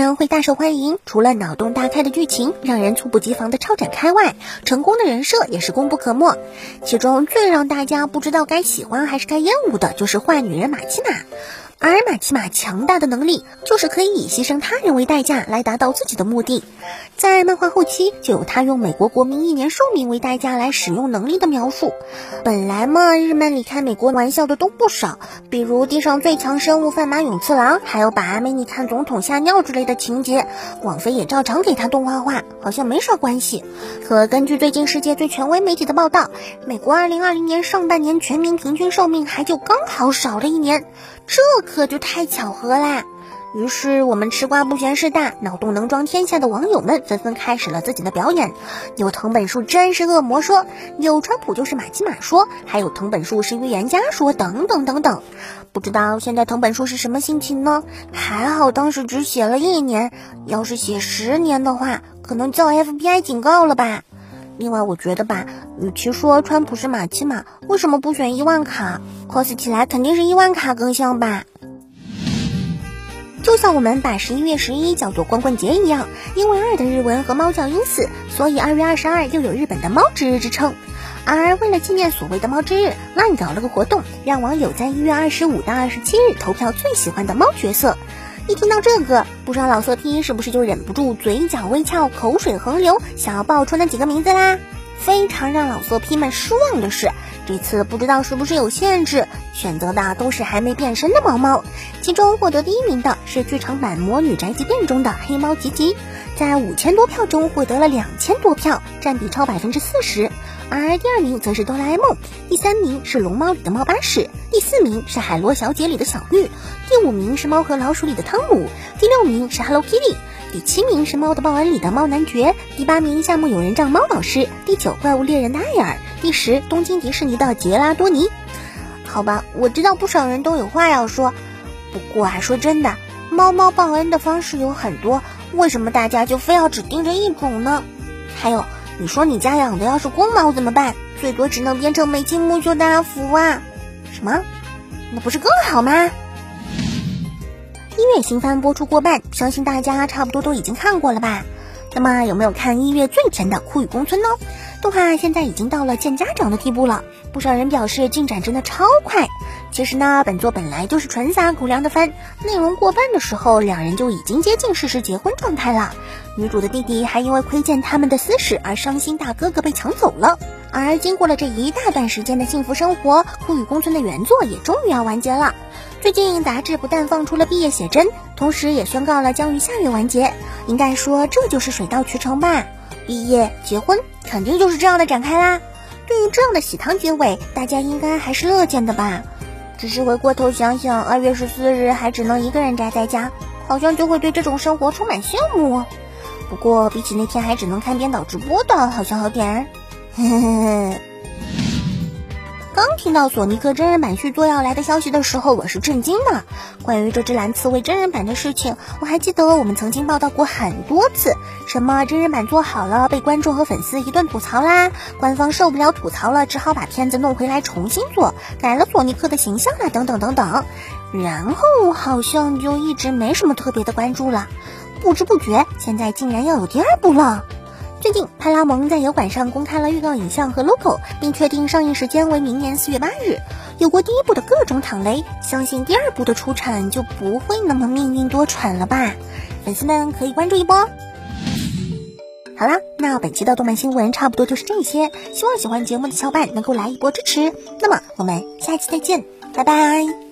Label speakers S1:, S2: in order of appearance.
S1: 然会大受欢迎，除了脑洞大开的剧情让人猝不及防的超展开外，成功的人设也是功不可没。其中最让大家不知道该喜欢还是该厌恶的，就是坏女人玛奇娜。而马奇马强大的能力，就是可以以牺牲他人为代价来达到自己的目的。在漫画后期，就有他用美国国民一年寿命为代价来使用能力的描述。本来嘛，日漫里开美国玩笑的都不少，比如地上最强生物范马勇次郎，还有把阿美尼看总统吓尿之类的情节，网飞也照常给他动画化，好像没啥关系。可根据最近世界最权威媒体的报道，美国2020年上半年全民平均寿命还就刚好少了一年。这可就太巧合啦！于是我们吃瓜不嫌事大，脑洞能装天下的网友们纷纷开始了自己的表演。有藤本树真是恶魔说，有川普就是马基马说，还有藤本树是预言家说，等等等等。不知道现在藤本树是什么心情呢？还好当时只写了一年，要是写十年的话，可能叫 FBI 警告了吧。另外，我觉得吧，与其说川普是马奇马，为什么不选伊万卡？cos 起来肯定是伊万卡更像吧。就像我们把十一月十一叫做光棍节一样，因为二的日文和猫叫因此，所以二月二十二又有日本的猫之日之称。而为了纪念所谓的猫之日乱搞了个活动，让网友在一月二十五到二十七日投票最喜欢的猫角色。一听到这个，不少老色批是不是就忍不住嘴角微翘、口水横流，想要爆出那几个名字啦？非常让老色批们失望的是，这次不知道是不是有限制，选择的都是还没变身的毛毛。其中获得第一名的是剧场版《魔女宅急便》中的黑猫吉吉，在五千多票中获得了两千多票，占比超百分之四十。而第二名则是哆啦 A 梦，第三名是龙猫里的猫巴士，第四名是海螺小姐里的小绿。第五名是猫和老鼠里的汤姆，第六名是 Hello Kitty，第七名是猫的报恩里的猫男爵，第八名夏目友人帐猫老师，第九怪物猎人的艾尔，第十东京迪士尼的杰拉多尼。好吧，我知道不少人都有话要说，不过啊，说真的，猫猫报恩的方式有很多，为什么大家就非要只盯着一种呢？还有，你说你家养的要是公猫怎么办？最多只能变成美金木秀大福啊！什么？那不是更好吗？一月新番播出过半，相信大家差不多都已经看过了吧？那么有没有看一月最甜的《酷雨宫村》呢？动画现在已经到了见家长的地步了，不少人表示进展真的超快。其实呢，本作本来就是纯撒狗粮的番，内容过半的时候，两人就已经接近事实结婚状态了。女主的弟弟还因为窥见他们的私事而伤心，大哥哥被抢走了。而经过了这一大段时间的幸福生活，《酷雨宫村》的原作也终于要完结了。最近杂志不但放出了毕业写真，同时也宣告了将于下月完结。应该说这就是水到渠成吧？毕业结婚肯定就是这样的展开啦。对于这样的喜糖结尾，大家应该还是乐见的吧？只是回过头想想，二月十四日还只能一个人宅在家，好像就会对这种生活充满羡慕。不过比起那天还只能看编导直播的，好像好点。呵呵呵。刚听到索尼克真人版续作要来的消息的时候，我是震惊的。关于这只蓝刺猬真人版的事情，我还记得我们曾经报道过很多次，什么真人版做好了被观众和粉丝一顿吐槽啦，官方受不了吐槽了，只好把片子弄回来重新做，改了索尼克的形象啦，等等等等。然后好像就一直没什么特别的关注了，不知不觉现在竟然要有第二部了。最近，派拉蒙在油管上公开了预告影像和 logo，并确定上映时间为明年四月八日。有过第一部的各种躺雷，相信第二部的出产就不会那么命运多舛了吧？粉丝们可以关注一波。好啦，那本期的动漫新闻差不多就是这些，希望喜欢节目的小伙伴能够来一波支持。那么我们下期再见，拜拜。